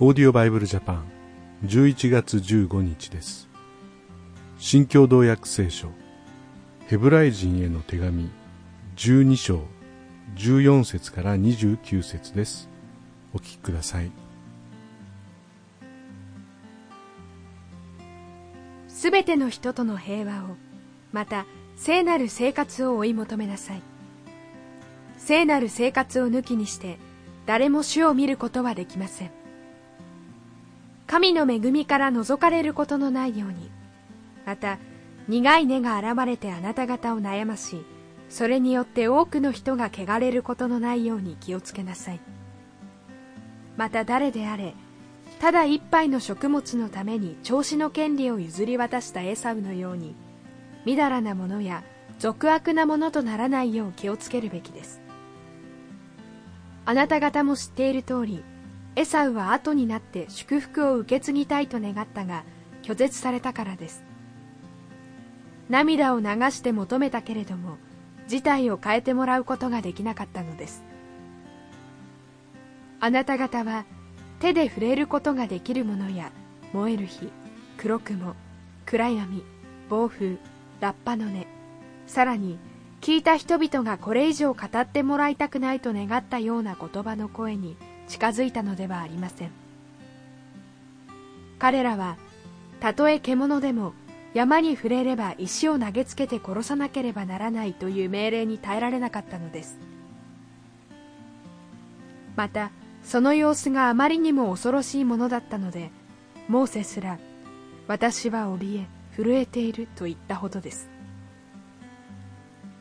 オーディオバイブルジャパン11月15日です。新共同訳聖書ヘブライ人への手紙12章14節から29節です。お聞きください。すべての人との平和をまた聖なる生活を追い求めなさい。聖なる生活を抜きにして誰も主を見ることはできません。神の恵みから覗かれることのないように。また苦い根が現れてあなた方を悩ましそれによって多くの人が汚れることのないように気をつけなさい。また誰であれただ一杯の食物のために調子の権利を譲り渡したエサウのようにみだらなものや俗悪なものとならないよう気をつけるべきです。あなた方も知っている通りエサウは後になって祝福を受け継ぎたいと願ったが拒絶されたからです。涙を流して求めたけれども事態を変えてもらうことができなかったのです。あなた方は手で触れることができるものや燃える火黒雲暗闇暴風ラッパの音さらに聞いた人々がこれ以上語ってもらいたくないと願ったような言葉の声に近づいたのではありません。彼らはたとえ獣でも山に触れれば石を投げつけて殺さなければならないという命令に耐えられなかったのです。またその様子があまりにも恐ろしいものだったのでモーセすら私は怯え震えていると言ったほどです。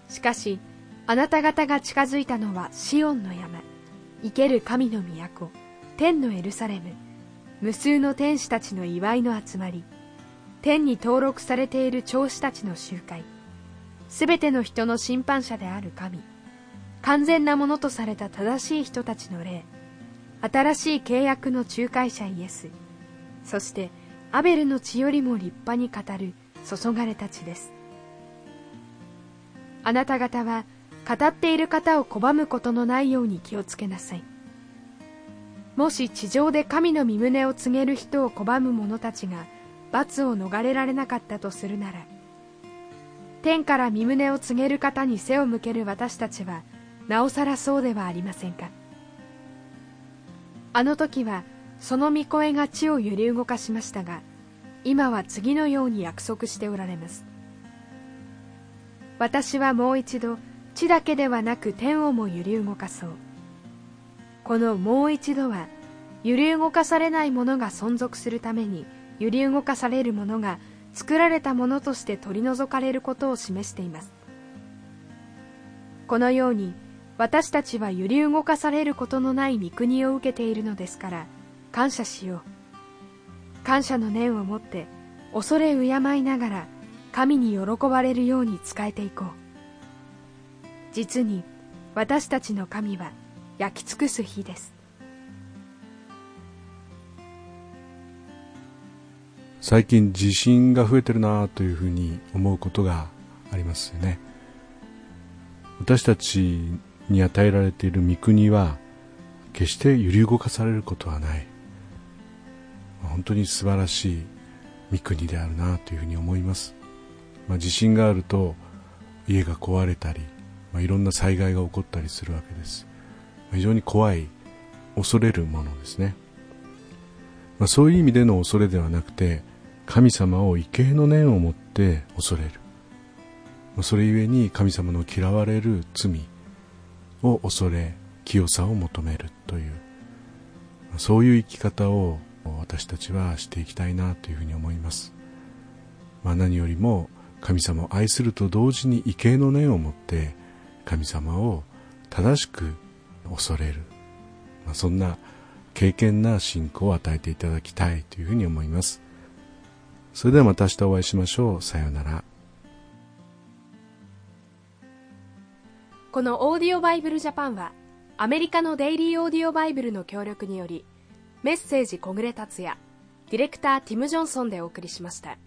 しかしあなた方が近づいたのはシオンの山。生ける神の都天のエルサレム無数の天使たちの祝いの集まり天に登録されている長子たちの集会すべての人の審判者である神完全なものとされた正しい人たちの霊新しい契約の仲介者イエスそしてアベルの血よりも立派に語る注がれたちです。あなた方は語っている方を拒むことのないように気をつけなさい。もし地上で神の身旨を告げる人を拒む者たちが罰を逃れられなかったとするなら天から身旨を告げる方に背を向ける私たちはなおさらそうではありませんか。あの時はその御声が地を揺り動かしましたが今は次のように約束しておられます。私はもう一度地だけではなく天をも揺り動かそう。このもう一度は揺り動かされないものが存続するために揺り動かされるものが作られたものとして取り除かれることを示しています。このように私たちは揺り動かされることのない御国を受けているのですから感謝しよう。感謝の念を持って恐れ敬いながら神に喜ばれるように仕えていこう。実に私たちの神は焼き尽くす日です。最近地震が増えてるなというふうに思うことがありますよね。私たちに与えられている御国は決して揺り動かされることはない。本当に素晴らしい御国であるなというふうに思います、まあ、地震があると家が壊れたり、まあ、いろんな災害が起こったりするわけです。非常に怖い恐れるものですね、まあ、そういう意味での恐れではなくて神様を畏敬の念を持って恐れる。まそれゆえに神様の嫌われる罪を恐れ清さを求めるという。まそういう生き方を私たちはしていきたいなというふうに思います、まあ、何よりも神様を愛すると同時に畏敬の念を持って神様を正しく恐れる、まあ、そんな敬虔な信仰を与えていただきたいというふうに思いますそれではまた明日お会いしましょう。さようなら。このオーディオバイブルジャパンはアメリカのデイリーオーディオバイブルの協力によりメッセージ小暮達也ディレクターティム・ジョンソンでお送りしました。